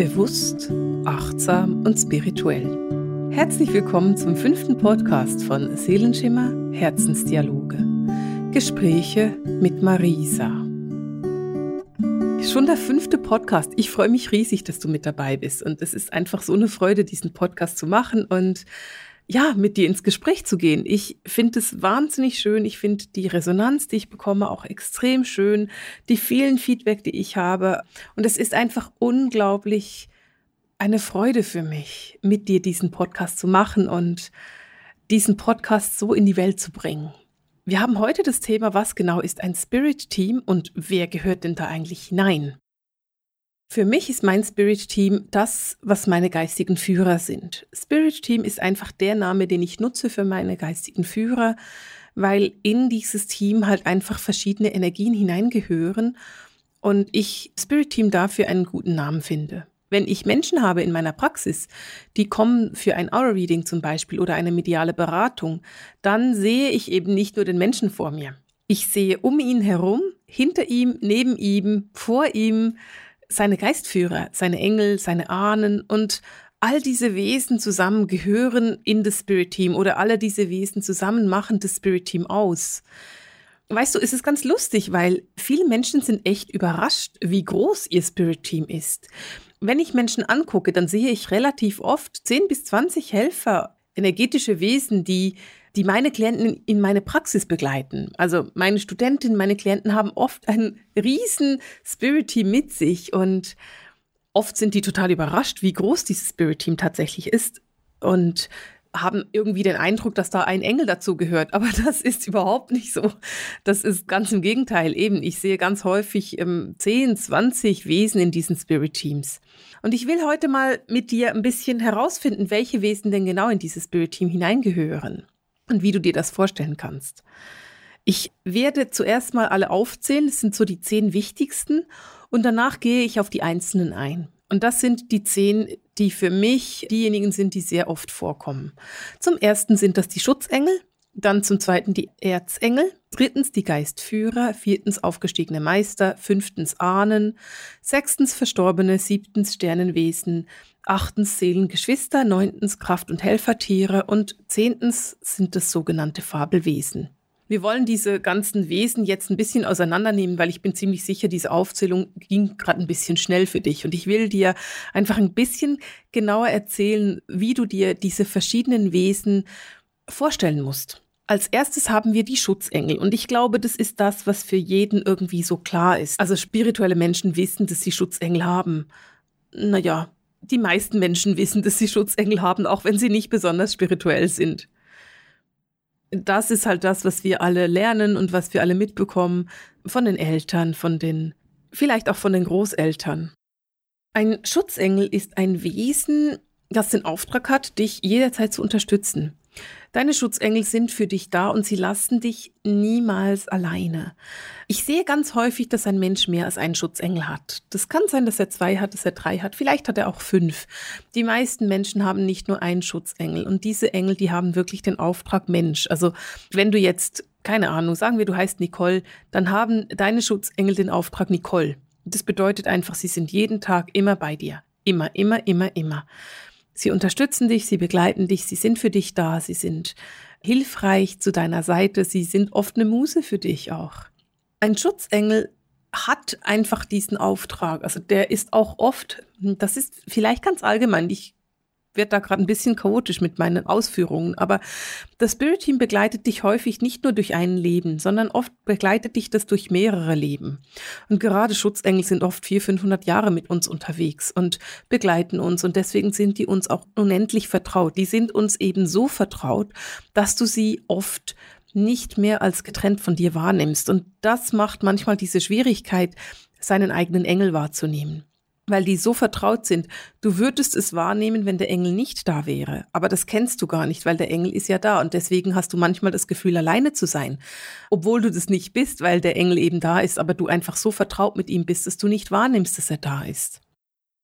bewusst, achtsam und spirituell. Herzlich willkommen zum fünften Podcast von Seelenschimmer Herzensdialoge. Gespräche mit Marisa. Schon der fünfte Podcast. Ich freue mich riesig, dass du mit dabei bist. Und es ist einfach so eine Freude, diesen Podcast zu machen und ja, mit dir ins Gespräch zu gehen. Ich finde es wahnsinnig schön. Ich finde die Resonanz, die ich bekomme, auch extrem schön. Die vielen Feedback, die ich habe. Und es ist einfach unglaublich eine Freude für mich, mit dir diesen Podcast zu machen und diesen Podcast so in die Welt zu bringen. Wir haben heute das Thema, was genau ist ein Spirit Team und wer gehört denn da eigentlich hinein? Für mich ist mein Spirit Team das, was meine geistigen Führer sind. Spirit Team ist einfach der Name, den ich nutze für meine geistigen Führer, weil in dieses Team halt einfach verschiedene Energien hineingehören und ich Spirit Team dafür einen guten Namen finde. Wenn ich Menschen habe in meiner Praxis, die kommen für ein Aura-Reading zum Beispiel oder eine mediale Beratung, dann sehe ich eben nicht nur den Menschen vor mir. Ich sehe um ihn herum, hinter ihm, neben ihm, vor ihm, seine Geistführer, seine Engel, seine Ahnen und all diese Wesen zusammen gehören in das Spirit Team oder alle diese Wesen zusammen machen das Spirit Team aus. Weißt du, es ist ganz lustig, weil viele Menschen sind echt überrascht, wie groß ihr Spirit Team ist. Wenn ich Menschen angucke, dann sehe ich relativ oft 10 bis 20 Helfer, energetische Wesen, die die meine Klienten in meine Praxis begleiten. Also meine Studentinnen, meine Klienten haben oft ein riesen Spirit Team mit sich und oft sind die total überrascht, wie groß dieses Spirit Team tatsächlich ist und haben irgendwie den Eindruck, dass da ein Engel dazu gehört. Aber das ist überhaupt nicht so. Das ist ganz im Gegenteil. Eben, ich sehe ganz häufig ähm, 10, 20 Wesen in diesen Spirit Teams. Und ich will heute mal mit dir ein bisschen herausfinden, welche Wesen denn genau in dieses Spirit Team hineingehören und wie du dir das vorstellen kannst. Ich werde zuerst mal alle aufzählen, das sind so die zehn wichtigsten, und danach gehe ich auf die einzelnen ein. Und das sind die zehn, die für mich diejenigen sind, die sehr oft vorkommen. Zum ersten sind das die Schutzengel, dann zum zweiten die Erzengel, drittens die Geistführer, viertens aufgestiegene Meister, fünftens Ahnen, sechstens Verstorbene, siebtens Sternenwesen, achtens Seelengeschwister, neuntens Kraft- und Helfertiere und zehntens sind es sogenannte Fabelwesen. Wir wollen diese ganzen Wesen jetzt ein bisschen auseinandernehmen, weil ich bin ziemlich sicher, diese Aufzählung ging gerade ein bisschen schnell für dich. Und ich will dir einfach ein bisschen genauer erzählen, wie du dir diese verschiedenen Wesen vorstellen musst. Als erstes haben wir die Schutzengel. Und ich glaube, das ist das, was für jeden irgendwie so klar ist. Also spirituelle Menschen wissen, dass sie Schutzengel haben. Naja, die meisten Menschen wissen, dass sie Schutzengel haben, auch wenn sie nicht besonders spirituell sind. Das ist halt das, was wir alle lernen und was wir alle mitbekommen von den Eltern, von den, vielleicht auch von den Großeltern. Ein Schutzengel ist ein Wesen, das den Auftrag hat, dich jederzeit zu unterstützen. Deine Schutzengel sind für dich da und sie lassen dich niemals alleine. Ich sehe ganz häufig, dass ein Mensch mehr als einen Schutzengel hat. Das kann sein, dass er zwei hat, dass er drei hat, vielleicht hat er auch fünf. Die meisten Menschen haben nicht nur einen Schutzengel und diese Engel, die haben wirklich den Auftrag Mensch. Also wenn du jetzt, keine Ahnung, sagen wir, du heißt Nicole, dann haben deine Schutzengel den Auftrag Nicole. Das bedeutet einfach, sie sind jeden Tag immer bei dir. Immer, immer, immer, immer. Sie unterstützen dich, sie begleiten dich, sie sind für dich da, sie sind hilfreich zu deiner Seite, sie sind oft eine Muse für dich auch. Ein Schutzengel hat einfach diesen Auftrag. Also der ist auch oft, das ist vielleicht ganz allgemein, ich werde da gerade ein bisschen chaotisch mit meinen Ausführungen, aber das Spirit Team begleitet dich häufig nicht nur durch ein Leben, sondern oft begleitet dich das durch mehrere Leben. Und gerade Schutzengel sind oft 400, 500 Jahre mit uns unterwegs und begleiten uns und deswegen sind die uns auch unendlich vertraut. Die sind uns eben so vertraut, dass du sie oft nicht mehr als getrennt von dir wahrnimmst. Und das macht manchmal diese Schwierigkeit, seinen eigenen Engel wahrzunehmen weil die so vertraut sind. Du würdest es wahrnehmen, wenn der Engel nicht da wäre. Aber das kennst du gar nicht, weil der Engel ist ja da. Und deswegen hast du manchmal das Gefühl, alleine zu sein. Obwohl du das nicht bist, weil der Engel eben da ist, aber du einfach so vertraut mit ihm bist, dass du nicht wahrnimmst, dass er da ist.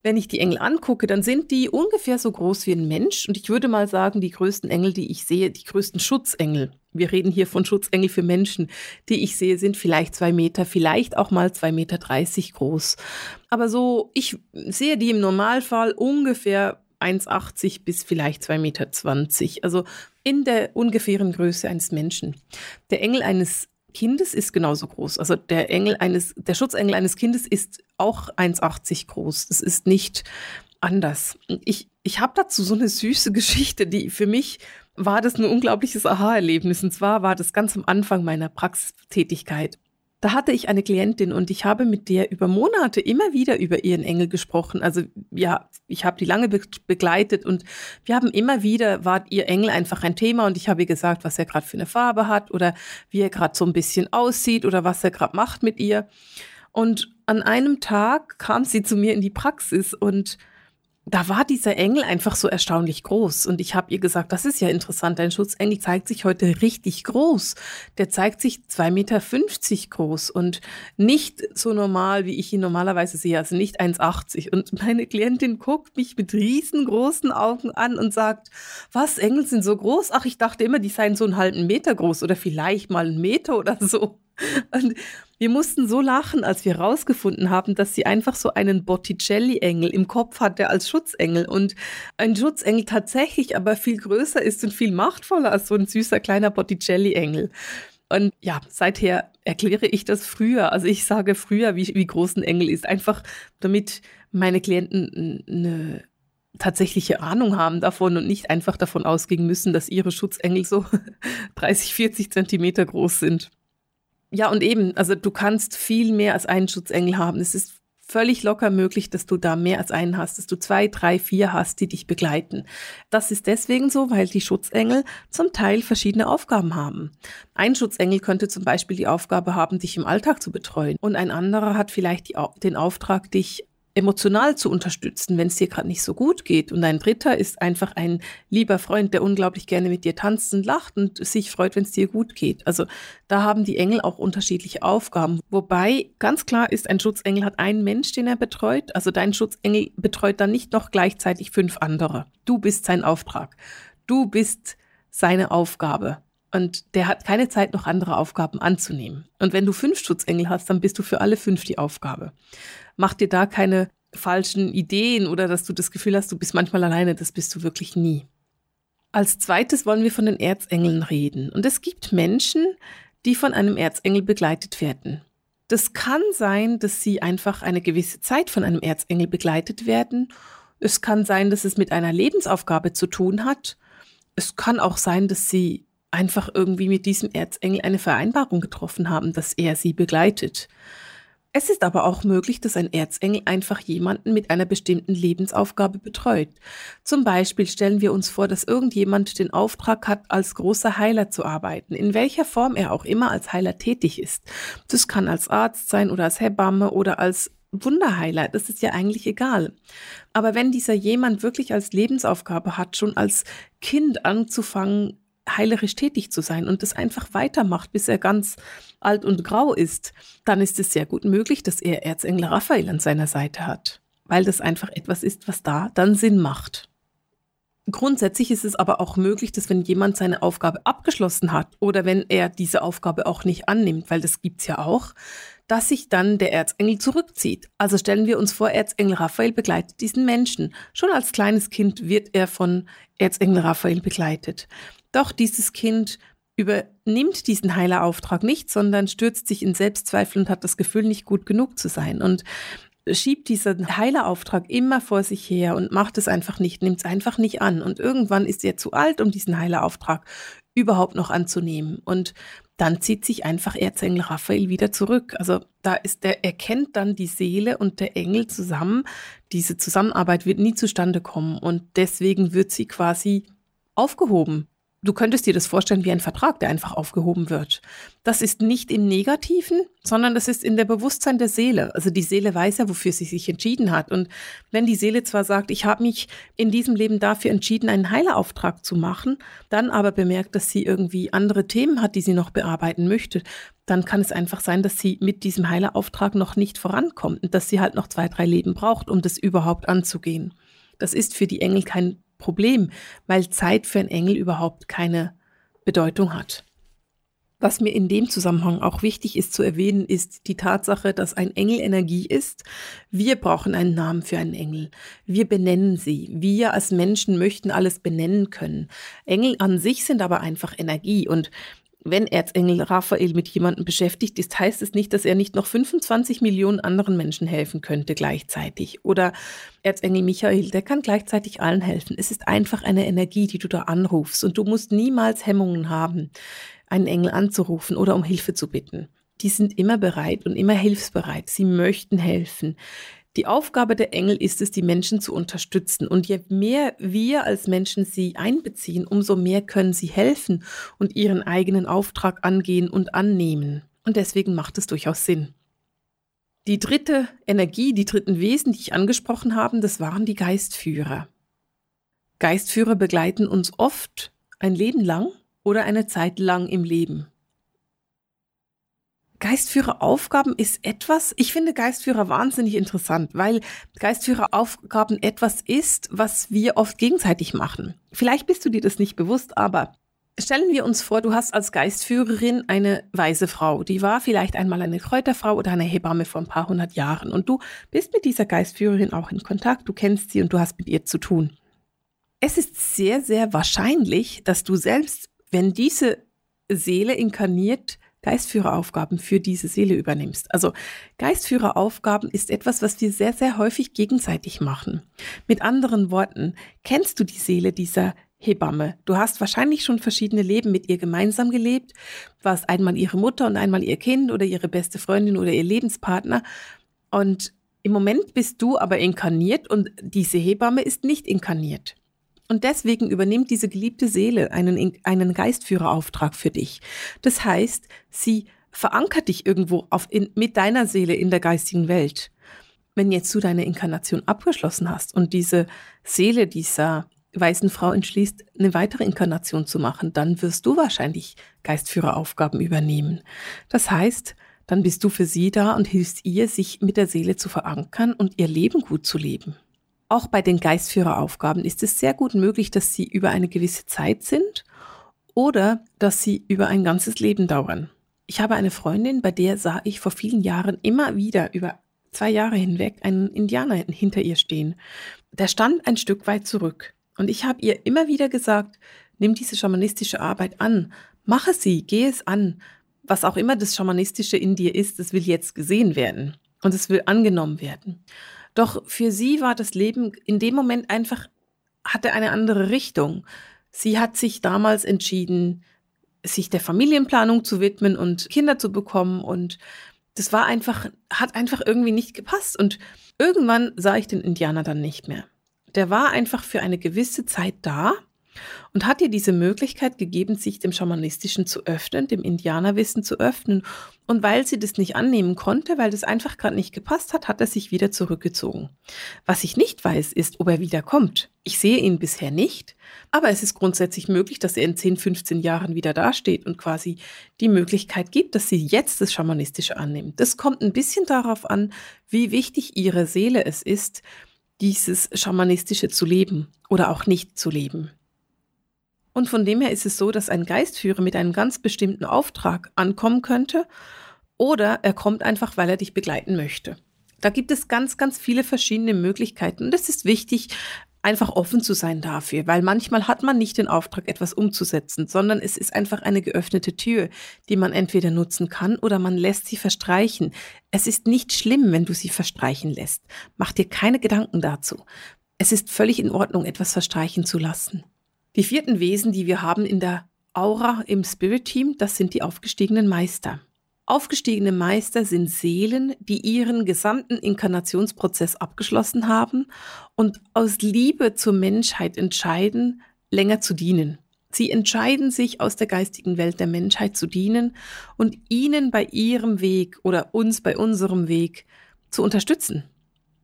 Wenn ich die Engel angucke, dann sind die ungefähr so groß wie ein Mensch. Und ich würde mal sagen, die größten Engel, die ich sehe, die größten Schutzengel, wir reden hier von Schutzengel für Menschen, die ich sehe, sind vielleicht zwei Meter, vielleicht auch mal zwei Meter dreißig groß. Aber so, ich sehe die im Normalfall ungefähr 1,80 bis vielleicht 2,20 Meter. Also in der ungefähren Größe eines Menschen. Der Engel eines Kindes ist genauso groß. Also der Engel eines, der Schutzengel eines Kindes ist auch 1,80 groß. Das ist nicht anders. Ich, ich habe dazu so eine süße Geschichte, die für mich war das ein unglaubliches Aha-Erlebnis. Und zwar war das ganz am Anfang meiner Praxistätigkeit. Da hatte ich eine Klientin und ich habe mit der über Monate immer wieder über ihren Engel gesprochen. Also ja, ich habe die lange be begleitet und wir haben immer wieder, war ihr Engel einfach ein Thema und ich habe ihr gesagt, was er gerade für eine Farbe hat oder wie er gerade so ein bisschen aussieht oder was er gerade macht mit ihr. Und an einem Tag kam sie zu mir in die Praxis und da war dieser Engel einfach so erstaunlich groß. Und ich habe ihr gesagt, das ist ja interessant, dein Schutzengel zeigt sich heute richtig groß. Der zeigt sich 2,50 Meter groß und nicht so normal, wie ich ihn normalerweise sehe, also nicht 1,80. Und meine Klientin guckt mich mit riesengroßen Augen an und sagt, was, Engel sind so groß? Ach, ich dachte immer, die seien so einen halben Meter groß oder vielleicht mal einen Meter oder so. Und wir mussten so lachen, als wir herausgefunden haben, dass sie einfach so einen Botticelli-Engel im Kopf hatte als Schutzengel und ein Schutzengel tatsächlich aber viel größer ist und viel machtvoller als so ein süßer kleiner Botticelli-Engel. Und ja, seither erkläre ich das früher. Also ich sage früher, wie, wie groß ein Engel ist, einfach damit meine Klienten eine tatsächliche Ahnung haben davon und nicht einfach davon ausgehen müssen, dass ihre Schutzengel so 30, 40 Zentimeter groß sind. Ja, und eben, also du kannst viel mehr als einen Schutzengel haben. Es ist völlig locker möglich, dass du da mehr als einen hast, dass du zwei, drei, vier hast, die dich begleiten. Das ist deswegen so, weil die Schutzengel zum Teil verschiedene Aufgaben haben. Ein Schutzengel könnte zum Beispiel die Aufgabe haben, dich im Alltag zu betreuen und ein anderer hat vielleicht die, den Auftrag, dich emotional zu unterstützen, wenn es dir gerade nicht so gut geht. Und ein dritter ist einfach ein lieber Freund, der unglaublich gerne mit dir tanzt und lacht und sich freut, wenn es dir gut geht. Also da haben die Engel auch unterschiedliche Aufgaben. Wobei ganz klar ist, ein Schutzengel hat einen Mensch, den er betreut. Also dein Schutzengel betreut dann nicht noch gleichzeitig fünf andere. Du bist sein Auftrag. Du bist seine Aufgabe. Und der hat keine Zeit, noch andere Aufgaben anzunehmen. Und wenn du fünf Schutzengel hast, dann bist du für alle fünf die Aufgabe mach dir da keine falschen Ideen oder dass du das Gefühl hast, du bist manchmal alleine, das bist du wirklich nie. Als zweites wollen wir von den Erzengeln reden. Und es gibt Menschen, die von einem Erzengel begleitet werden. Das kann sein, dass sie einfach eine gewisse Zeit von einem Erzengel begleitet werden. Es kann sein, dass es mit einer Lebensaufgabe zu tun hat. Es kann auch sein, dass sie einfach irgendwie mit diesem Erzengel eine Vereinbarung getroffen haben, dass er sie begleitet. Es ist aber auch möglich, dass ein Erzengel einfach jemanden mit einer bestimmten Lebensaufgabe betreut. Zum Beispiel stellen wir uns vor, dass irgendjemand den Auftrag hat, als großer Heiler zu arbeiten, in welcher Form er auch immer als Heiler tätig ist. Das kann als Arzt sein oder als Hebamme oder als Wunderheiler, das ist ja eigentlich egal. Aber wenn dieser jemand wirklich als Lebensaufgabe hat, schon als Kind anzufangen, heilerisch tätig zu sein und das einfach weitermacht, bis er ganz alt und grau ist, dann ist es sehr gut möglich, dass er Erzengel Raphael an seiner Seite hat, weil das einfach etwas ist, was da dann Sinn macht. Grundsätzlich ist es aber auch möglich, dass wenn jemand seine Aufgabe abgeschlossen hat oder wenn er diese Aufgabe auch nicht annimmt, weil das gibt's ja auch, dass sich dann der Erzengel zurückzieht. Also stellen wir uns vor, Erzengel Raphael begleitet diesen Menschen. Schon als kleines Kind wird er von Erzengel Raphael begleitet. Doch dieses Kind übernimmt diesen Heilerauftrag nicht, sondern stürzt sich in Selbstzweifel und hat das Gefühl, nicht gut genug zu sein und schiebt diesen Heilerauftrag immer vor sich her und macht es einfach nicht, nimmt es einfach nicht an. Und irgendwann ist er zu alt, um diesen Heilerauftrag überhaupt noch anzunehmen. Und dann zieht sich einfach Erzengel Raphael wieder zurück. Also da ist der, er kennt dann die Seele und der Engel zusammen. Diese Zusammenarbeit wird nie zustande kommen und deswegen wird sie quasi aufgehoben Du könntest dir das vorstellen wie ein Vertrag, der einfach aufgehoben wird. Das ist nicht im Negativen, sondern das ist in der Bewusstsein der Seele. Also die Seele weiß ja, wofür sie sich entschieden hat. Und wenn die Seele zwar sagt, ich habe mich in diesem Leben dafür entschieden, einen Heilerauftrag zu machen, dann aber bemerkt, dass sie irgendwie andere Themen hat, die sie noch bearbeiten möchte, dann kann es einfach sein, dass sie mit diesem Heilerauftrag noch nicht vorankommt und dass sie halt noch zwei, drei Leben braucht, um das überhaupt anzugehen. Das ist für die Engel kein Problem, weil Zeit für einen Engel überhaupt keine Bedeutung hat. Was mir in dem Zusammenhang auch wichtig ist zu erwähnen, ist die Tatsache, dass ein Engel Energie ist. Wir brauchen einen Namen für einen Engel. Wir benennen sie. Wir als Menschen möchten alles benennen können. Engel an sich sind aber einfach Energie und wenn Erzengel Raphael mit jemandem beschäftigt ist, heißt es nicht, dass er nicht noch 25 Millionen anderen Menschen helfen könnte gleichzeitig. Oder Erzengel Michael, der kann gleichzeitig allen helfen. Es ist einfach eine Energie, die du da anrufst und du musst niemals Hemmungen haben, einen Engel anzurufen oder um Hilfe zu bitten. Die sind immer bereit und immer hilfsbereit. Sie möchten helfen. Die Aufgabe der Engel ist es, die Menschen zu unterstützen. Und je mehr wir als Menschen sie einbeziehen, umso mehr können sie helfen und ihren eigenen Auftrag angehen und annehmen. Und deswegen macht es durchaus Sinn. Die dritte Energie, die dritten Wesen, die ich angesprochen habe, das waren die Geistführer. Geistführer begleiten uns oft ein Leben lang oder eine Zeit lang im Leben. Geistführeraufgaben ist etwas, ich finde Geistführer wahnsinnig interessant, weil Geistführeraufgaben etwas ist, was wir oft gegenseitig machen. Vielleicht bist du dir das nicht bewusst, aber stellen wir uns vor, du hast als Geistführerin eine weise Frau, die war vielleicht einmal eine Kräuterfrau oder eine Hebamme vor ein paar hundert Jahren und du bist mit dieser Geistführerin auch in Kontakt, du kennst sie und du hast mit ihr zu tun. Es ist sehr, sehr wahrscheinlich, dass du selbst, wenn diese Seele inkarniert Geistführeraufgaben für diese Seele übernimmst. Also Geistführeraufgaben ist etwas, was wir sehr, sehr häufig gegenseitig machen. Mit anderen Worten, kennst du die Seele dieser Hebamme. Du hast wahrscheinlich schon verschiedene Leben mit ihr gemeinsam gelebt, warst einmal ihre Mutter und einmal ihr Kind oder ihre beste Freundin oder ihr Lebenspartner. Und im Moment bist du aber inkarniert und diese Hebamme ist nicht inkarniert. Und deswegen übernimmt diese geliebte Seele einen, einen Geistführerauftrag für dich. Das heißt, sie verankert dich irgendwo auf in, mit deiner Seele in der geistigen Welt. Wenn jetzt du deine Inkarnation abgeschlossen hast und diese Seele dieser weißen Frau entschließt, eine weitere Inkarnation zu machen, dann wirst du wahrscheinlich Geistführeraufgaben übernehmen. Das heißt, dann bist du für sie da und hilfst ihr, sich mit der Seele zu verankern und ihr Leben gut zu leben. Auch bei den Geistführeraufgaben ist es sehr gut möglich, dass sie über eine gewisse Zeit sind oder dass sie über ein ganzes Leben dauern. Ich habe eine Freundin, bei der sah ich vor vielen Jahren immer wieder über zwei Jahre hinweg einen Indianer hinter ihr stehen. Der stand ein Stück weit zurück. Und ich habe ihr immer wieder gesagt, nimm diese schamanistische Arbeit an, mache sie, geh es an. Was auch immer das Schamanistische in dir ist, das will jetzt gesehen werden und es will angenommen werden. Doch für sie war das Leben in dem Moment einfach, hatte eine andere Richtung. Sie hat sich damals entschieden, sich der Familienplanung zu widmen und Kinder zu bekommen und das war einfach, hat einfach irgendwie nicht gepasst und irgendwann sah ich den Indianer dann nicht mehr. Der war einfach für eine gewisse Zeit da und hat ihr diese Möglichkeit gegeben, sich dem Schamanistischen zu öffnen, dem Indianerwissen zu öffnen. Und weil sie das nicht annehmen konnte, weil das einfach gerade nicht gepasst hat, hat er sich wieder zurückgezogen. Was ich nicht weiß, ist, ob er wieder kommt. Ich sehe ihn bisher nicht, aber es ist grundsätzlich möglich, dass er in 10, 15 Jahren wieder dasteht und quasi die Möglichkeit gibt, dass sie jetzt das Schamanistische annimmt. Das kommt ein bisschen darauf an, wie wichtig ihre Seele es ist, dieses Schamanistische zu leben oder auch nicht zu leben. Und von dem her ist es so, dass ein Geistführer mit einem ganz bestimmten Auftrag ankommen könnte oder er kommt einfach, weil er dich begleiten möchte. Da gibt es ganz, ganz viele verschiedene Möglichkeiten und es ist wichtig, einfach offen zu sein dafür, weil manchmal hat man nicht den Auftrag, etwas umzusetzen, sondern es ist einfach eine geöffnete Tür, die man entweder nutzen kann oder man lässt sie verstreichen. Es ist nicht schlimm, wenn du sie verstreichen lässt. Mach dir keine Gedanken dazu. Es ist völlig in Ordnung, etwas verstreichen zu lassen. Die vierten Wesen, die wir haben in der Aura im Spirit Team, das sind die aufgestiegenen Meister. Aufgestiegene Meister sind Seelen, die ihren gesamten Inkarnationsprozess abgeschlossen haben und aus Liebe zur Menschheit entscheiden, länger zu dienen. Sie entscheiden sich, aus der geistigen Welt der Menschheit zu dienen und ihnen bei ihrem Weg oder uns bei unserem Weg zu unterstützen.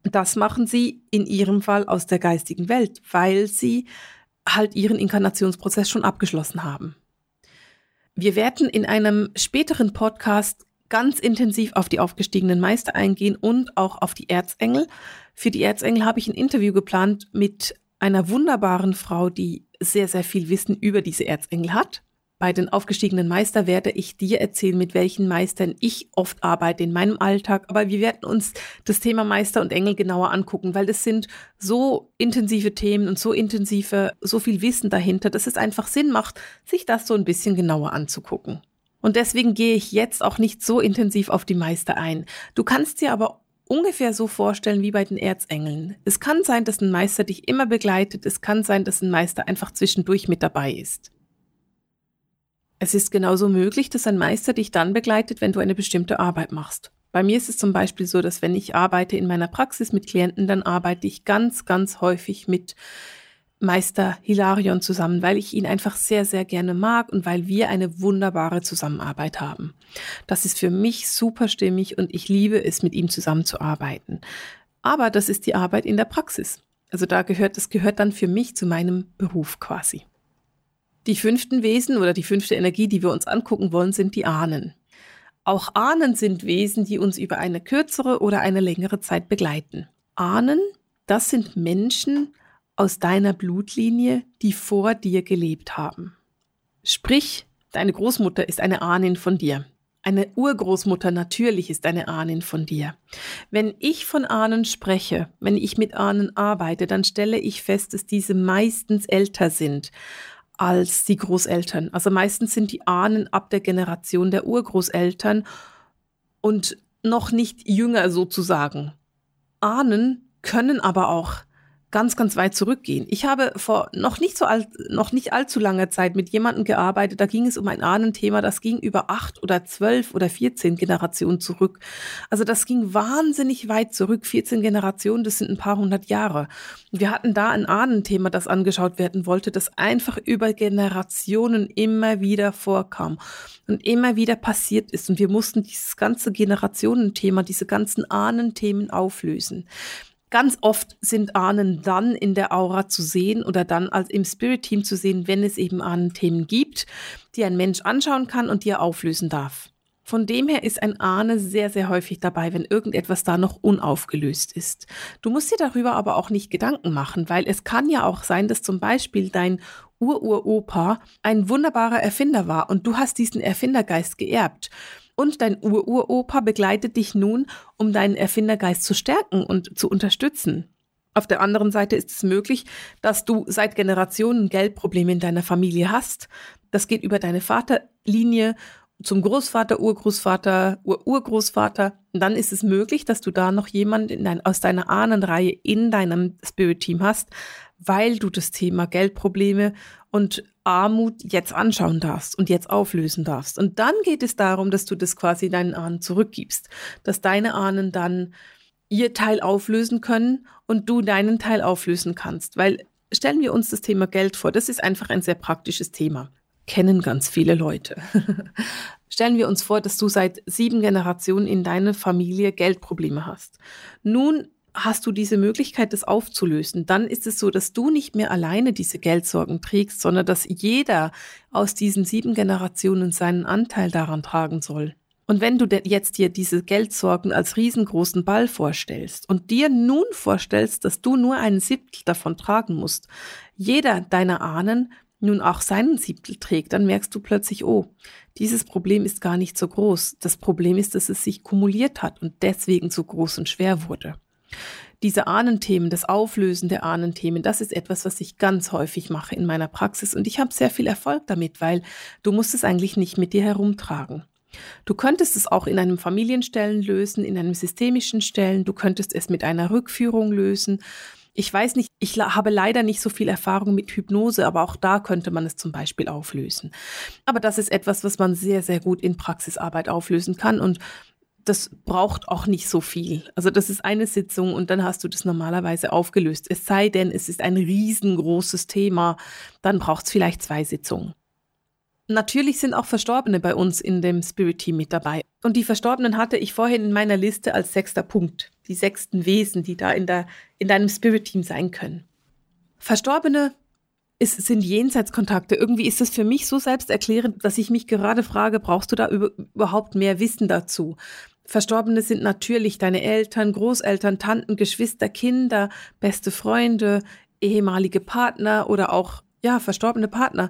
Das machen sie in ihrem Fall aus der geistigen Welt, weil sie halt ihren Inkarnationsprozess schon abgeschlossen haben. Wir werden in einem späteren Podcast ganz intensiv auf die aufgestiegenen Meister eingehen und auch auf die Erzengel. Für die Erzengel habe ich ein Interview geplant mit einer wunderbaren Frau, die sehr, sehr viel Wissen über diese Erzengel hat. Bei den aufgestiegenen Meister werde ich dir erzählen, mit welchen Meistern ich oft arbeite in meinem Alltag. Aber wir werden uns das Thema Meister und Engel genauer angucken, weil das sind so intensive Themen und so intensive, so viel Wissen dahinter, dass es einfach Sinn macht, sich das so ein bisschen genauer anzugucken. Und deswegen gehe ich jetzt auch nicht so intensiv auf die Meister ein. Du kannst dir aber ungefähr so vorstellen wie bei den Erzengeln. Es kann sein, dass ein Meister dich immer begleitet. Es kann sein, dass ein Meister einfach zwischendurch mit dabei ist. Es ist genauso möglich, dass ein Meister dich dann begleitet, wenn du eine bestimmte Arbeit machst. Bei mir ist es zum Beispiel so, dass wenn ich arbeite in meiner Praxis mit Klienten, dann arbeite ich ganz, ganz häufig mit Meister Hilarion zusammen, weil ich ihn einfach sehr, sehr gerne mag und weil wir eine wunderbare Zusammenarbeit haben. Das ist für mich super stimmig und ich liebe es, mit ihm zusammenzuarbeiten. Aber das ist die Arbeit in der Praxis. Also da gehört, das gehört dann für mich zu meinem Beruf quasi. Die fünften Wesen oder die fünfte Energie, die wir uns angucken wollen, sind die Ahnen. Auch Ahnen sind Wesen, die uns über eine kürzere oder eine längere Zeit begleiten. Ahnen, das sind Menschen aus deiner Blutlinie, die vor dir gelebt haben. Sprich, deine Großmutter ist eine Ahnin von dir. Eine Urgroßmutter natürlich ist eine Ahnin von dir. Wenn ich von Ahnen spreche, wenn ich mit Ahnen arbeite, dann stelle ich fest, dass diese meistens älter sind als die Großeltern. Also meistens sind die Ahnen ab der Generation der Urgroßeltern und noch nicht jünger sozusagen. Ahnen können aber auch ganz, ganz weit zurückgehen. Ich habe vor noch nicht so alt, noch nicht allzu langer Zeit mit jemandem gearbeitet, da ging es um ein Ahnenthema, das ging über acht oder zwölf oder vierzehn Generationen zurück. Also das ging wahnsinnig weit zurück. 14 Generationen, das sind ein paar hundert Jahre. Wir hatten da ein Ahnenthema, das angeschaut werden wollte, das einfach über Generationen immer wieder vorkam und immer wieder passiert ist. Und wir mussten dieses ganze Generationenthema, diese ganzen Ahnenthemen auflösen. Ganz oft sind Ahnen dann in der Aura zu sehen oder dann im Spirit-Team zu sehen, wenn es eben Ahnenthemen gibt, die ein Mensch anschauen kann und die er auflösen darf. Von dem her ist ein Ahne sehr, sehr häufig dabei, wenn irgendetwas da noch unaufgelöst ist. Du musst dir darüber aber auch nicht Gedanken machen, weil es kann ja auch sein, dass zum Beispiel dein Ururopa ein wunderbarer Erfinder war und du hast diesen Erfindergeist geerbt und dein Ururopa begleitet dich nun, um deinen Erfindergeist zu stärken und zu unterstützen. Auf der anderen Seite ist es möglich, dass du seit Generationen Geldprobleme in deiner Familie hast. Das geht über deine Vaterlinie zum Großvater, Urgroßvater, Ur Urgroßvater. Dann ist es möglich, dass du da noch jemanden dein, aus deiner Ahnenreihe in deinem Spirit-Team hast, weil du das Thema Geldprobleme und Armut jetzt anschauen darfst und jetzt auflösen darfst. Und dann geht es darum, dass du das quasi deinen Ahnen zurückgibst, dass deine Ahnen dann ihr Teil auflösen können und du deinen Teil auflösen kannst. Weil stellen wir uns das Thema Geld vor, das ist einfach ein sehr praktisches Thema. Kennen ganz viele Leute. stellen wir uns vor, dass du seit sieben Generationen in deiner Familie Geldprobleme hast. Nun hast du diese Möglichkeit, das aufzulösen, dann ist es so, dass du nicht mehr alleine diese Geldsorgen trägst, sondern dass jeder aus diesen sieben Generationen seinen Anteil daran tragen soll. Und wenn du jetzt dir diese Geldsorgen als riesengroßen Ball vorstellst und dir nun vorstellst, dass du nur einen Siebtel davon tragen musst, jeder deiner Ahnen nun auch seinen Siebtel trägt, dann merkst du plötzlich, oh, dieses Problem ist gar nicht so groß. Das Problem ist, dass es sich kumuliert hat und deswegen so groß und schwer wurde. Diese Ahnenthemen, das Auflösen der Ahnenthemen, das ist etwas, was ich ganz häufig mache in meiner Praxis und ich habe sehr viel Erfolg damit, weil du musst es eigentlich nicht mit dir herumtragen. Du könntest es auch in einem Familienstellen lösen, in einem systemischen Stellen, du könntest es mit einer Rückführung lösen. Ich weiß nicht, ich habe leider nicht so viel Erfahrung mit Hypnose, aber auch da könnte man es zum Beispiel auflösen. Aber das ist etwas, was man sehr, sehr gut in Praxisarbeit auflösen kann und das braucht auch nicht so viel. Also das ist eine Sitzung und dann hast du das normalerweise aufgelöst. Es sei denn, es ist ein riesengroßes Thema, dann braucht es vielleicht zwei Sitzungen. Natürlich sind auch Verstorbene bei uns in dem Spirit Team mit dabei. Und die Verstorbenen hatte ich vorhin in meiner Liste als sechster Punkt. Die sechsten Wesen, die da in, der, in deinem Spirit Team sein können. Verstorbene ist, sind Jenseitskontakte. Irgendwie ist es für mich so selbsterklärend, dass ich mich gerade frage, brauchst du da überhaupt mehr Wissen dazu? Verstorbene sind natürlich deine Eltern, Großeltern, Tanten, Geschwister, Kinder, beste Freunde, ehemalige Partner oder auch, ja, verstorbene Partner.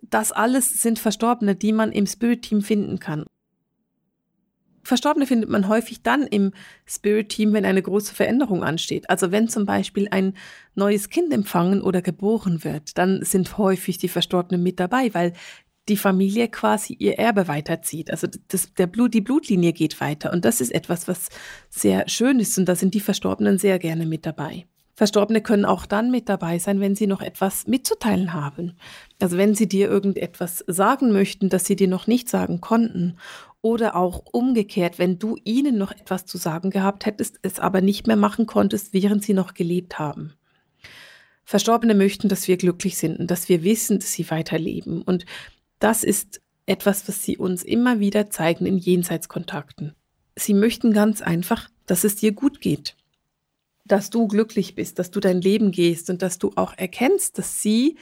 Das alles sind Verstorbene, die man im Spirit-Team finden kann. Verstorbene findet man häufig dann im Spirit-Team, wenn eine große Veränderung ansteht. Also wenn zum Beispiel ein neues Kind empfangen oder geboren wird, dann sind häufig die Verstorbenen mit dabei, weil die Familie quasi ihr Erbe weiterzieht. Also das, der Blut, die Blutlinie geht weiter. Und das ist etwas, was sehr schön ist. Und da sind die Verstorbenen sehr gerne mit dabei. Verstorbene können auch dann mit dabei sein, wenn sie noch etwas mitzuteilen haben. Also wenn sie dir irgendetwas sagen möchten, das sie dir noch nicht sagen konnten. Oder auch umgekehrt, wenn du ihnen noch etwas zu sagen gehabt hättest, es aber nicht mehr machen konntest, während sie noch gelebt haben. Verstorbene möchten, dass wir glücklich sind und dass wir wissen, dass sie weiterleben. Und das ist etwas, was sie uns immer wieder zeigen in Jenseitskontakten. Sie möchten ganz einfach, dass es dir gut geht, dass du glücklich bist, dass du dein Leben gehst und dass du auch erkennst, dass sie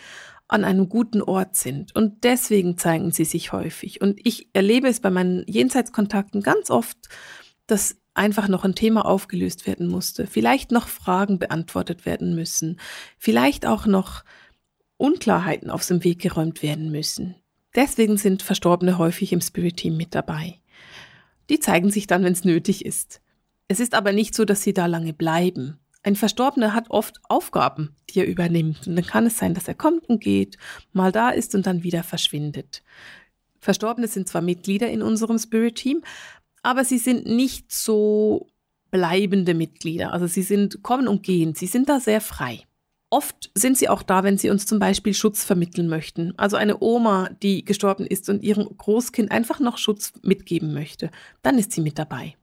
an einem guten Ort sind. Und deswegen zeigen sie sich häufig. Und ich erlebe es bei meinen Jenseitskontakten ganz oft, dass einfach noch ein Thema aufgelöst werden musste, vielleicht noch Fragen beantwortet werden müssen, vielleicht auch noch Unklarheiten auf dem Weg geräumt werden müssen. Deswegen sind Verstorbene häufig im Spirit Team mit dabei. Die zeigen sich dann, wenn es nötig ist. Es ist aber nicht so, dass sie da lange bleiben. Ein Verstorbener hat oft Aufgaben, die er übernimmt. Und dann kann es sein, dass er kommt und geht, mal da ist und dann wieder verschwindet. Verstorbene sind zwar Mitglieder in unserem Spirit Team, aber sie sind nicht so bleibende Mitglieder. Also sie sind kommen und gehen. Sie sind da sehr frei. Oft sind sie auch da, wenn sie uns zum Beispiel Schutz vermitteln möchten. Also eine Oma, die gestorben ist und ihrem Großkind einfach noch Schutz mitgeben möchte. Dann ist sie mit dabei.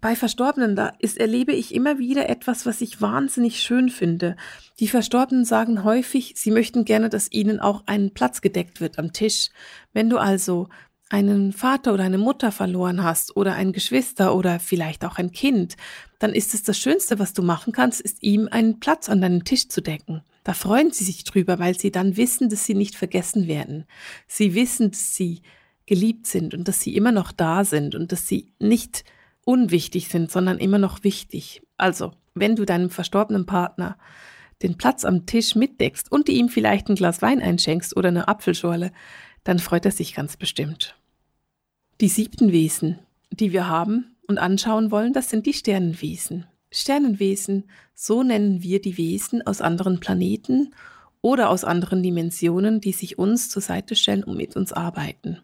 Bei Verstorbenen, da ist, erlebe ich immer wieder etwas, was ich wahnsinnig schön finde. Die Verstorbenen sagen häufig, sie möchten gerne, dass ihnen auch ein Platz gedeckt wird am Tisch. Wenn du also einen Vater oder eine Mutter verloren hast oder ein Geschwister oder vielleicht auch ein Kind, dann ist es das Schönste, was du machen kannst, ist ihm einen Platz an deinem Tisch zu decken. Da freuen sie sich drüber, weil sie dann wissen, dass sie nicht vergessen werden. Sie wissen, dass sie geliebt sind und dass sie immer noch da sind und dass sie nicht unwichtig sind, sondern immer noch wichtig. Also, wenn du deinem verstorbenen Partner den Platz am Tisch mitdeckst und ihm vielleicht ein Glas Wein einschenkst oder eine Apfelschorle, dann freut er sich ganz bestimmt. Die siebten Wesen, die wir haben und anschauen wollen, das sind die Sternenwesen. Sternenwesen, so nennen wir die Wesen aus anderen Planeten oder aus anderen Dimensionen, die sich uns zur Seite stellen und mit uns arbeiten.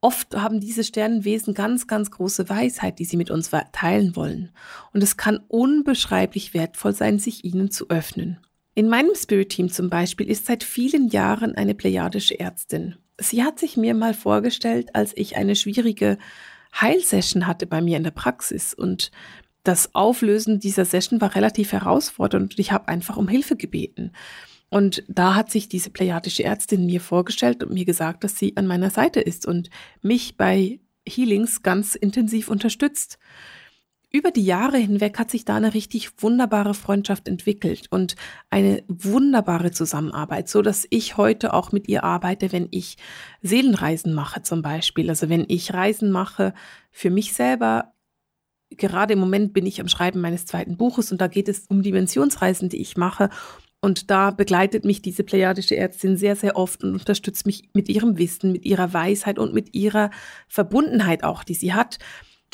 Oft haben diese Sternenwesen ganz, ganz große Weisheit, die sie mit uns teilen wollen. Und es kann unbeschreiblich wertvoll sein, sich ihnen zu öffnen. In meinem Spirit-Team zum Beispiel ist seit vielen Jahren eine plejadische Ärztin. Sie hat sich mir mal vorgestellt, als ich eine schwierige Heilsession hatte bei mir in der Praxis und das Auflösen dieser Session war relativ herausfordernd und ich habe einfach um Hilfe gebeten. Und da hat sich diese plejadische Ärztin mir vorgestellt und mir gesagt, dass sie an meiner Seite ist und mich bei Healings ganz intensiv unterstützt über die Jahre hinweg hat sich da eine richtig wunderbare Freundschaft entwickelt und eine wunderbare Zusammenarbeit, so dass ich heute auch mit ihr arbeite, wenn ich Seelenreisen mache zum Beispiel. Also wenn ich Reisen mache für mich selber. Gerade im Moment bin ich am Schreiben meines zweiten Buches und da geht es um Dimensionsreisen, die ich mache. Und da begleitet mich diese plejadische Ärztin sehr, sehr oft und unterstützt mich mit ihrem Wissen, mit ihrer Weisheit und mit ihrer Verbundenheit auch, die sie hat.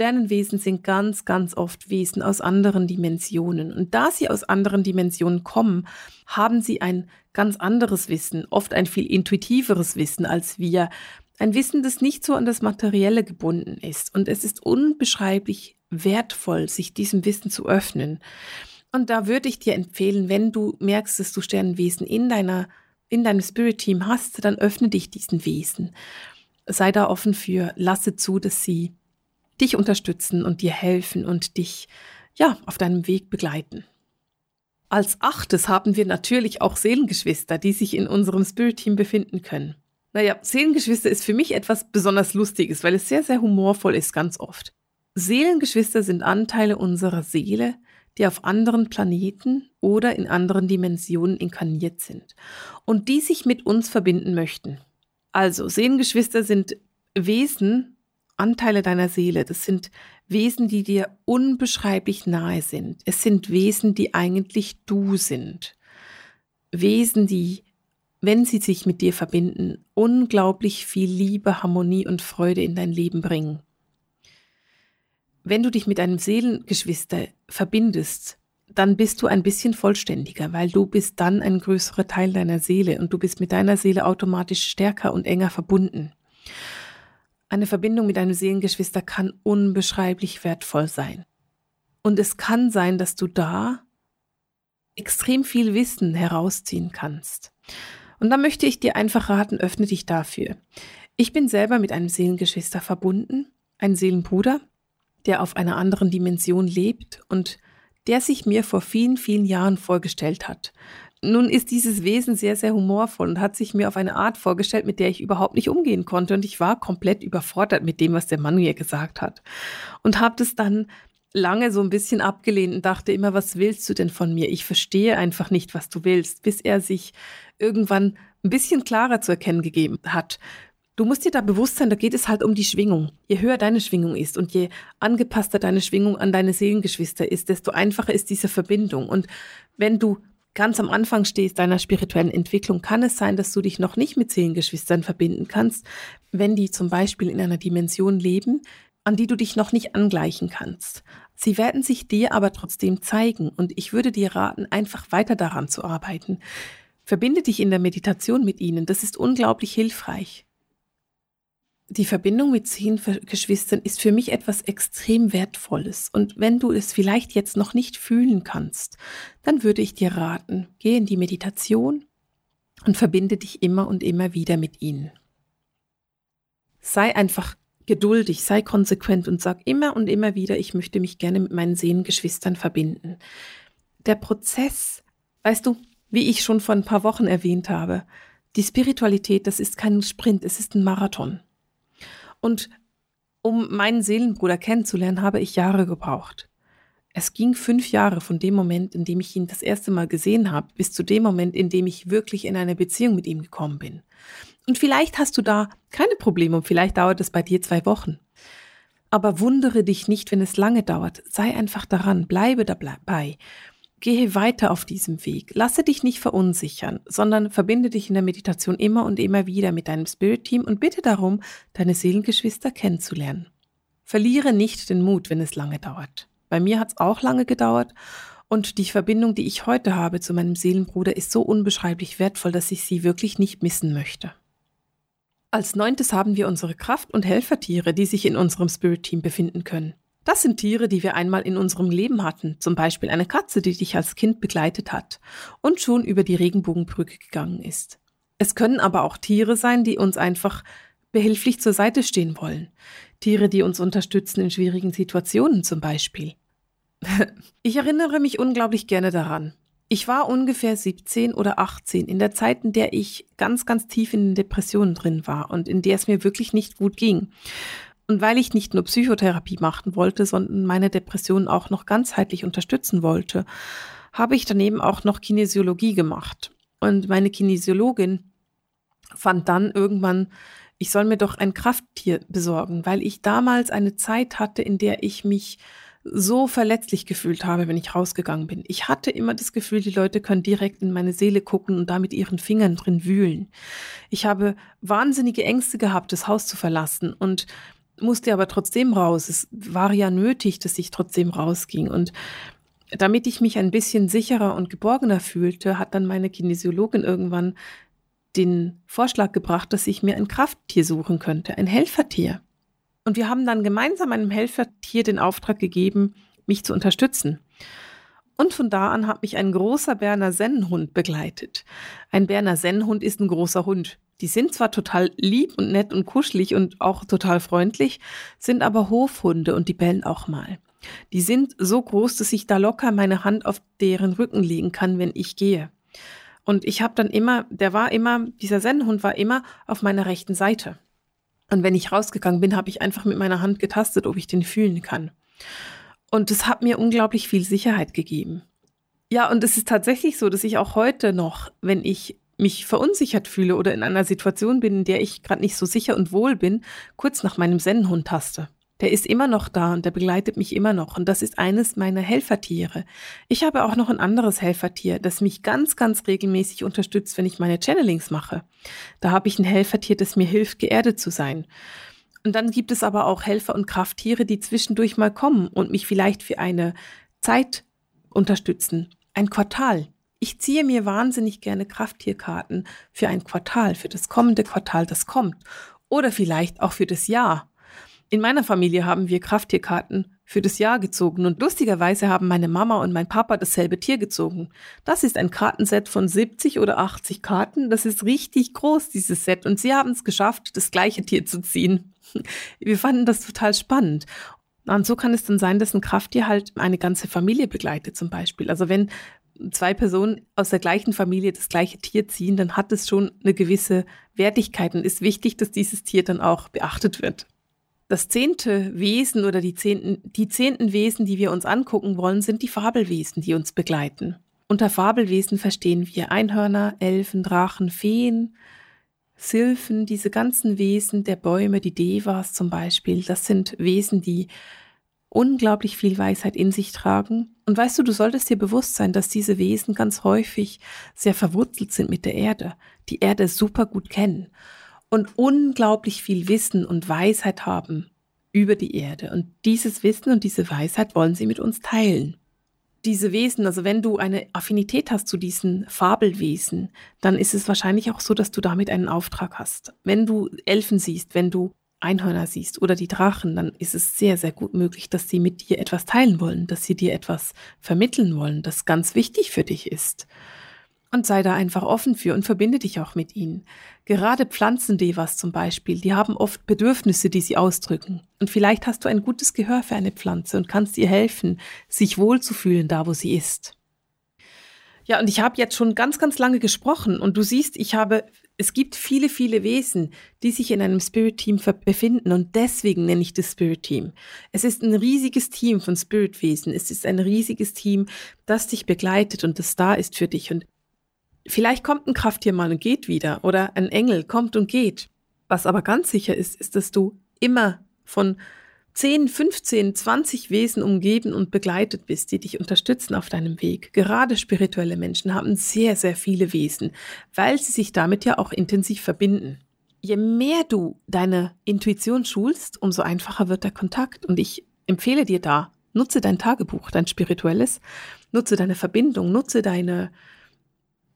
Sternenwesen sind ganz, ganz oft Wesen aus anderen Dimensionen. Und da sie aus anderen Dimensionen kommen, haben sie ein ganz anderes Wissen, oft ein viel intuitiveres Wissen als wir. Ein Wissen, das nicht so an das Materielle gebunden ist. Und es ist unbeschreiblich wertvoll, sich diesem Wissen zu öffnen. Und da würde ich dir empfehlen, wenn du merkst, dass du Sternenwesen in deiner in deinem Spirit Team hast, dann öffne dich diesen Wesen. Sei da offen für, lasse zu, dass sie dich unterstützen und dir helfen und dich ja auf deinem Weg begleiten. Als achtes haben wir natürlich auch Seelengeschwister, die sich in unserem Spirit Team befinden können. Naja, Seelengeschwister ist für mich etwas besonders Lustiges, weil es sehr, sehr humorvoll ist, ganz oft. Seelengeschwister sind Anteile unserer Seele, die auf anderen Planeten oder in anderen Dimensionen inkarniert sind und die sich mit uns verbinden möchten. Also, Seelengeschwister sind Wesen, Anteile deiner Seele. Das sind Wesen, die dir unbeschreiblich nahe sind. Es sind Wesen, die eigentlich du sind. Wesen, die, wenn sie sich mit dir verbinden, unglaublich viel Liebe, Harmonie und Freude in dein Leben bringen. Wenn du dich mit einem Seelengeschwister verbindest, dann bist du ein bisschen vollständiger, weil du bist dann ein größerer Teil deiner Seele und du bist mit deiner Seele automatisch stärker und enger verbunden. Eine Verbindung mit einem Seelengeschwister kann unbeschreiblich wertvoll sein. Und es kann sein, dass du da extrem viel Wissen herausziehen kannst. Und da möchte ich dir einfach raten, öffne dich dafür. Ich bin selber mit einem Seelengeschwister verbunden, ein Seelenbruder, der auf einer anderen Dimension lebt und der sich mir vor vielen, vielen Jahren vorgestellt hat. Nun ist dieses Wesen sehr, sehr humorvoll und hat sich mir auf eine Art vorgestellt, mit der ich überhaupt nicht umgehen konnte. Und ich war komplett überfordert mit dem, was der Mann mir gesagt hat. Und habe das dann lange so ein bisschen abgelehnt und dachte immer, was willst du denn von mir? Ich verstehe einfach nicht, was du willst, bis er sich irgendwann ein bisschen klarer zu erkennen gegeben hat. Du musst dir da bewusst sein, da geht es halt um die Schwingung. Je höher deine Schwingung ist und je angepasster deine Schwingung an deine Seelengeschwister ist, desto einfacher ist diese Verbindung. Und wenn du ganz am Anfang stehst deiner spirituellen Entwicklung, kann es sein, dass du dich noch nicht mit Seelengeschwistern verbinden kannst, wenn die zum Beispiel in einer Dimension leben, an die du dich noch nicht angleichen kannst. Sie werden sich dir aber trotzdem zeigen und ich würde dir raten, einfach weiter daran zu arbeiten. Verbinde dich in der Meditation mit ihnen, das ist unglaublich hilfreich die Verbindung mit zehn Geschwistern ist für mich etwas extrem Wertvolles. Und wenn du es vielleicht jetzt noch nicht fühlen kannst, dann würde ich dir raten, geh in die Meditation und verbinde dich immer und immer wieder mit ihnen. Sei einfach geduldig, sei konsequent und sag immer und immer wieder, ich möchte mich gerne mit meinen Sehengeschwistern verbinden. Der Prozess, weißt du, wie ich schon vor ein paar Wochen erwähnt habe, die Spiritualität, das ist kein Sprint, es ist ein Marathon. Und um meinen Seelenbruder kennenzulernen, habe ich Jahre gebraucht. Es ging fünf Jahre von dem Moment, in dem ich ihn das erste Mal gesehen habe, bis zu dem Moment, in dem ich wirklich in eine Beziehung mit ihm gekommen bin. Und vielleicht hast du da keine Probleme und vielleicht dauert es bei dir zwei Wochen. Aber wundere dich nicht, wenn es lange dauert. Sei einfach daran, bleibe dabei Gehe weiter auf diesem Weg. Lasse dich nicht verunsichern, sondern verbinde dich in der Meditation immer und immer wieder mit deinem Spirit-Team und bitte darum, deine Seelengeschwister kennenzulernen. Verliere nicht den Mut, wenn es lange dauert. Bei mir hat es auch lange gedauert und die Verbindung, die ich heute habe zu meinem Seelenbruder, ist so unbeschreiblich wertvoll, dass ich sie wirklich nicht missen möchte. Als neuntes haben wir unsere Kraft- und Helfertiere, die sich in unserem Spirit-Team befinden können. Das sind Tiere, die wir einmal in unserem Leben hatten, zum Beispiel eine Katze, die dich als Kind begleitet hat und schon über die Regenbogenbrücke gegangen ist. Es können aber auch Tiere sein, die uns einfach behilflich zur Seite stehen wollen. Tiere, die uns unterstützen in schwierigen Situationen zum Beispiel. Ich erinnere mich unglaublich gerne daran. Ich war ungefähr 17 oder 18 in der Zeit, in der ich ganz, ganz tief in den Depressionen drin war und in der es mir wirklich nicht gut ging. Und weil ich nicht nur Psychotherapie machen wollte, sondern meine Depression auch noch ganzheitlich unterstützen wollte, habe ich daneben auch noch Kinesiologie gemacht. Und meine Kinesiologin fand dann irgendwann, ich soll mir doch ein Krafttier besorgen, weil ich damals eine Zeit hatte, in der ich mich so verletzlich gefühlt habe, wenn ich rausgegangen bin. Ich hatte immer das Gefühl, die Leute können direkt in meine Seele gucken und da mit ihren Fingern drin wühlen. Ich habe wahnsinnige Ängste gehabt, das Haus zu verlassen und musste aber trotzdem raus. Es war ja nötig, dass ich trotzdem rausging. Und damit ich mich ein bisschen sicherer und geborgener fühlte, hat dann meine Kinesiologin irgendwann den Vorschlag gebracht, dass ich mir ein Krafttier suchen könnte, ein Helfertier. Und wir haben dann gemeinsam einem Helfertier den Auftrag gegeben, mich zu unterstützen. Und von da an hat mich ein großer Berner Sennenhund begleitet. Ein Berner Sennenhund ist ein großer Hund. Die sind zwar total lieb und nett und kuschelig und auch total freundlich, sind aber Hofhunde und die bellen auch mal. Die sind so groß, dass ich da locker meine Hand auf deren Rücken legen kann, wenn ich gehe. Und ich habe dann immer, der war immer, dieser Sennenhund war immer auf meiner rechten Seite. Und wenn ich rausgegangen bin, habe ich einfach mit meiner Hand getastet, ob ich den fühlen kann. Und das hat mir unglaublich viel Sicherheit gegeben. Ja, und es ist tatsächlich so, dass ich auch heute noch, wenn ich mich verunsichert fühle oder in einer Situation bin, in der ich gerade nicht so sicher und wohl bin, kurz nach meinem Sennenhund taste. Der ist immer noch da und der begleitet mich immer noch. Und das ist eines meiner Helfertiere. Ich habe auch noch ein anderes Helfertier, das mich ganz, ganz regelmäßig unterstützt, wenn ich meine Channelings mache. Da habe ich ein Helfertier, das mir hilft, geerdet zu sein. Und dann gibt es aber auch Helfer und Krafttiere, die zwischendurch mal kommen und mich vielleicht für eine Zeit unterstützen. Ein Quartal. Ich ziehe mir wahnsinnig gerne Krafttierkarten für ein Quartal, für das kommende Quartal, das kommt. Oder vielleicht auch für das Jahr. In meiner Familie haben wir Krafttierkarten für das Jahr gezogen und lustigerweise haben meine Mama und mein Papa dasselbe Tier gezogen. Das ist ein Kartenset von 70 oder 80 Karten. Das ist richtig groß, dieses Set. Und sie haben es geschafft, das gleiche Tier zu ziehen. Wir fanden das total spannend. Und so kann es dann sein, dass ein Krafttier halt eine ganze Familie begleitet zum Beispiel. Also wenn zwei Personen aus der gleichen Familie das gleiche Tier ziehen, dann hat es schon eine gewisse Wertigkeit und ist wichtig, dass dieses Tier dann auch beachtet wird. Das zehnte Wesen oder die zehnten, die zehnten Wesen, die wir uns angucken wollen, sind die Fabelwesen, die uns begleiten. Unter Fabelwesen verstehen wir Einhörner, Elfen, Drachen, Feen, Sylphen, diese ganzen Wesen der Bäume, die Devas zum Beispiel. Das sind Wesen, die unglaublich viel Weisheit in sich tragen. Und weißt du, du solltest dir bewusst sein, dass diese Wesen ganz häufig sehr verwurzelt sind mit der Erde, die Erde super gut kennen und unglaublich viel Wissen und Weisheit haben über die Erde. Und dieses Wissen und diese Weisheit wollen sie mit uns teilen. Diese Wesen, also wenn du eine Affinität hast zu diesen Fabelwesen, dann ist es wahrscheinlich auch so, dass du damit einen Auftrag hast. Wenn du Elfen siehst, wenn du Einhörner siehst oder die Drachen, dann ist es sehr, sehr gut möglich, dass sie mit dir etwas teilen wollen, dass sie dir etwas vermitteln wollen, das ganz wichtig für dich ist. Und sei da einfach offen für und verbinde dich auch mit ihnen. Gerade Pflanzendevas zum Beispiel, die haben oft Bedürfnisse, die sie ausdrücken. Und vielleicht hast du ein gutes Gehör für eine Pflanze und kannst ihr helfen, sich wohlzufühlen da, wo sie ist. Ja, und ich habe jetzt schon ganz, ganz lange gesprochen und du siehst, ich habe, es gibt viele, viele Wesen, die sich in einem Spirit Team befinden und deswegen nenne ich das Spirit Team. Es ist ein riesiges Team von Spirit Wesen. Es ist ein riesiges Team, das dich begleitet und das da ist für dich. Und Vielleicht kommt ein Krafttier mal und geht wieder oder ein Engel kommt und geht. Was aber ganz sicher ist, ist, dass du immer von 10, 15, 20 Wesen umgeben und begleitet bist, die dich unterstützen auf deinem Weg. Gerade spirituelle Menschen haben sehr, sehr viele Wesen, weil sie sich damit ja auch intensiv verbinden. Je mehr du deine Intuition schulst, umso einfacher wird der Kontakt. Und ich empfehle dir da, nutze dein Tagebuch, dein spirituelles, nutze deine Verbindung, nutze deine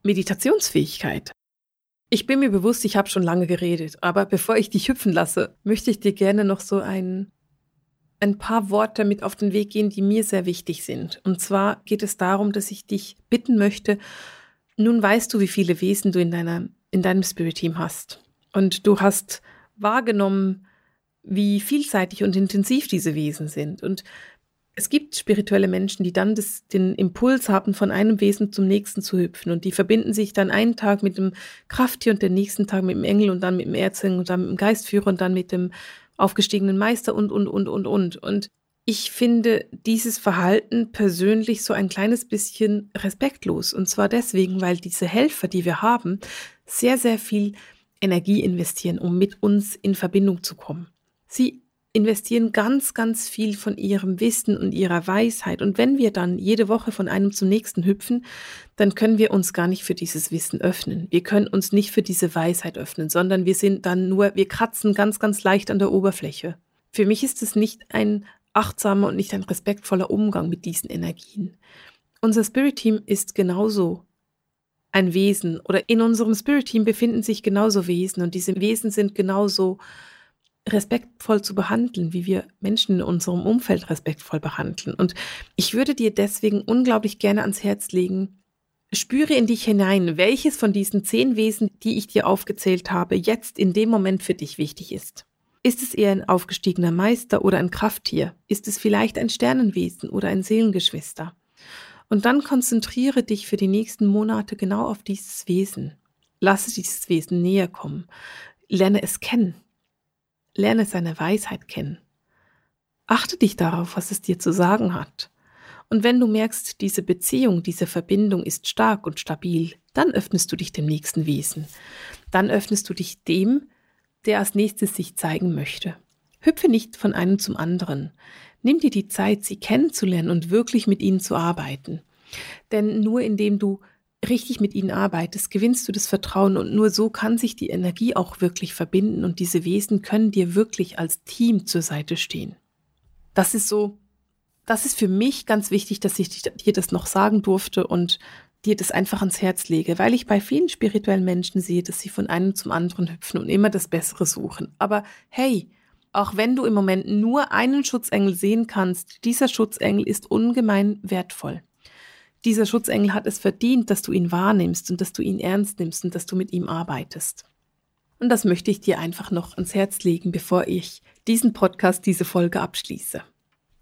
Meditationsfähigkeit. Ich bin mir bewusst, ich habe schon lange geredet, aber bevor ich dich hüpfen lasse, möchte ich dir gerne noch so ein, ein paar Worte mit auf den Weg gehen, die mir sehr wichtig sind. Und zwar geht es darum, dass ich dich bitten möchte, nun weißt du, wie viele Wesen du in, deiner, in deinem Spirit-Team hast. Und du hast wahrgenommen, wie vielseitig und intensiv diese Wesen sind. Und es gibt spirituelle Menschen, die dann das, den Impuls haben, von einem Wesen zum nächsten zu hüpfen. Und die verbinden sich dann einen Tag mit dem Krafttier und den nächsten Tag mit dem Engel und dann mit dem Erzengel und dann mit dem Geistführer und dann mit dem aufgestiegenen Meister und, und, und, und, und. Und ich finde dieses Verhalten persönlich so ein kleines bisschen respektlos. Und zwar deswegen, weil diese Helfer, die wir haben, sehr, sehr viel Energie investieren, um mit uns in Verbindung zu kommen. Sie investieren ganz, ganz viel von ihrem Wissen und ihrer Weisheit. Und wenn wir dann jede Woche von einem zum nächsten hüpfen, dann können wir uns gar nicht für dieses Wissen öffnen. Wir können uns nicht für diese Weisheit öffnen, sondern wir sind dann nur, wir kratzen ganz, ganz leicht an der Oberfläche. Für mich ist es nicht ein achtsamer und nicht ein respektvoller Umgang mit diesen Energien. Unser Spirit Team ist genauso ein Wesen oder in unserem Spirit Team befinden sich genauso Wesen und diese Wesen sind genauso respektvoll zu behandeln, wie wir Menschen in unserem Umfeld respektvoll behandeln. Und ich würde dir deswegen unglaublich gerne ans Herz legen, Spüre in dich hinein, welches von diesen zehn Wesen, die ich dir aufgezählt habe, jetzt in dem Moment für dich wichtig ist. Ist es eher ein aufgestiegener Meister oder ein Krafttier? Ist es vielleicht ein Sternenwesen oder ein Seelengeschwister? Und dann konzentriere dich für die nächsten Monate genau auf dieses Wesen. Lasse dieses Wesen näher kommen. Lerne es kennen. Lerne seine Weisheit kennen. Achte dich darauf, was es dir zu sagen hat. Und wenn du merkst, diese Beziehung, diese Verbindung ist stark und stabil, dann öffnest du dich dem nächsten Wesen. Dann öffnest du dich dem, der als nächstes sich zeigen möchte. Hüpfe nicht von einem zum anderen. Nimm dir die Zeit, sie kennenzulernen und wirklich mit ihnen zu arbeiten. Denn nur indem du richtig mit ihnen arbeitest, gewinnst du das Vertrauen und nur so kann sich die Energie auch wirklich verbinden und diese Wesen können dir wirklich als Team zur Seite stehen. Das ist so, das ist für mich ganz wichtig, dass ich dir das noch sagen durfte und dir das einfach ans Herz lege, weil ich bei vielen spirituellen Menschen sehe, dass sie von einem zum anderen hüpfen und immer das Bessere suchen. Aber hey, auch wenn du im Moment nur einen Schutzengel sehen kannst, dieser Schutzengel ist ungemein wertvoll. Dieser Schutzengel hat es verdient, dass du ihn wahrnimmst und dass du ihn ernst nimmst und dass du mit ihm arbeitest. Und das möchte ich dir einfach noch ans Herz legen, bevor ich diesen Podcast, diese Folge abschließe.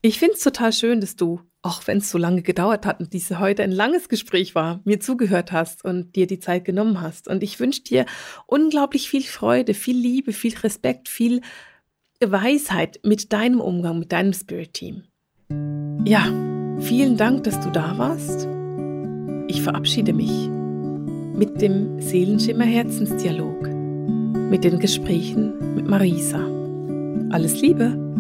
Ich finde es total schön, dass du, auch wenn es so lange gedauert hat und diese heute ein langes Gespräch war, mir zugehört hast und dir die Zeit genommen hast. Und ich wünsche dir unglaublich viel Freude, viel Liebe, viel Respekt, viel Weisheit mit deinem Umgang, mit deinem Spirit-Team. Ja, vielen Dank, dass du da warst. Ich verabschiede mich mit dem Seelenschimmer Herzensdialog, mit den Gesprächen mit Marisa. Alles Liebe!